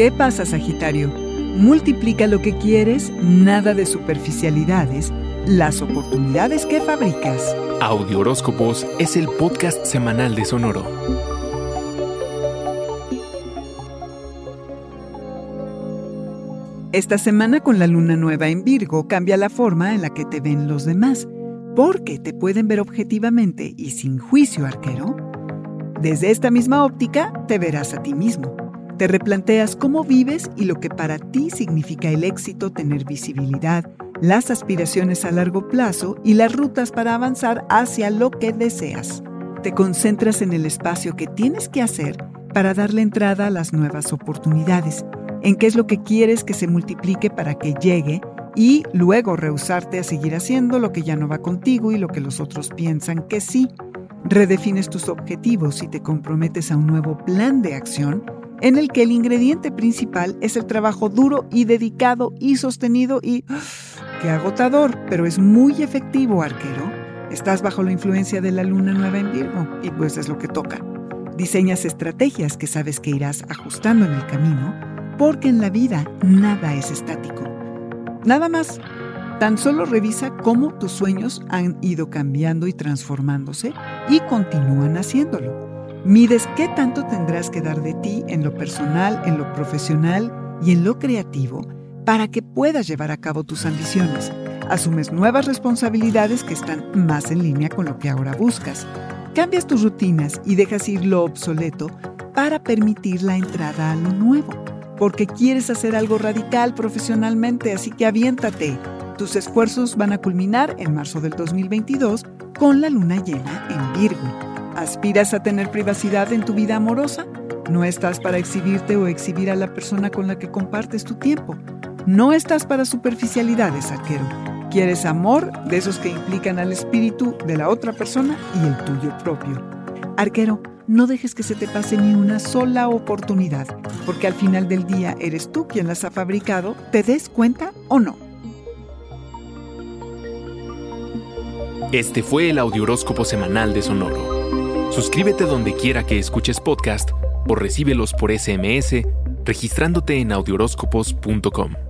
¿Qué pasa, Sagitario? Multiplica lo que quieres, nada de superficialidades, las oportunidades que fabricas. Audio Horóscopos es el podcast semanal de Sonoro. Esta semana con la luna nueva en Virgo cambia la forma en la que te ven los demás, porque te pueden ver objetivamente y sin juicio arquero. Desde esta misma óptica te verás a ti mismo. Te replanteas cómo vives y lo que para ti significa el éxito, tener visibilidad, las aspiraciones a largo plazo y las rutas para avanzar hacia lo que deseas. Te concentras en el espacio que tienes que hacer para darle entrada a las nuevas oportunidades, en qué es lo que quieres que se multiplique para que llegue y luego rehusarte a seguir haciendo lo que ya no va contigo y lo que los otros piensan que sí. Redefines tus objetivos y te comprometes a un nuevo plan de acción en el que el ingrediente principal es el trabajo duro y dedicado y sostenido y... ¡Qué agotador! Pero es muy efectivo, arquero. Estás bajo la influencia de la luna nueva en Virgo y pues es lo que toca. Diseñas estrategias que sabes que irás ajustando en el camino porque en la vida nada es estático. Nada más. Tan solo revisa cómo tus sueños han ido cambiando y transformándose y continúan haciéndolo. Mides qué tanto tendrás que dar de ti en lo personal, en lo profesional y en lo creativo para que puedas llevar a cabo tus ambiciones. Asumes nuevas responsabilidades que están más en línea con lo que ahora buscas. Cambias tus rutinas y dejas ir lo obsoleto para permitir la entrada a lo nuevo. Porque quieres hacer algo radical profesionalmente, así que aviéntate. Tus esfuerzos van a culminar en marzo del 2022 con la luna llena en Virgo. ¿Aspiras a tener privacidad en tu vida amorosa? No estás para exhibirte o exhibir a la persona con la que compartes tu tiempo. No estás para superficialidades, arquero. Quieres amor de esos que implican al espíritu de la otra persona y el tuyo propio. Arquero, no dejes que se te pase ni una sola oportunidad, porque al final del día eres tú quien las ha fabricado, te des cuenta o no. Este fue el Audioróscopo Semanal de Sonoro. Suscríbete donde quiera que escuches podcast o recíbelos por SMS registrándote en audioróscopos.com.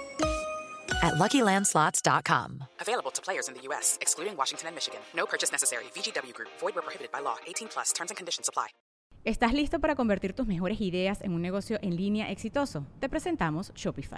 at LuckyLandSlots.com. Available to players in the U.S., excluding Washington and Michigan. No purchase necessary. VGW Group. Void where prohibited by law. 18 plus. Terms and conditions apply. ¿Estás listo para convertir tus mejores ideas en un negocio en línea exitoso? Te presentamos Shopify.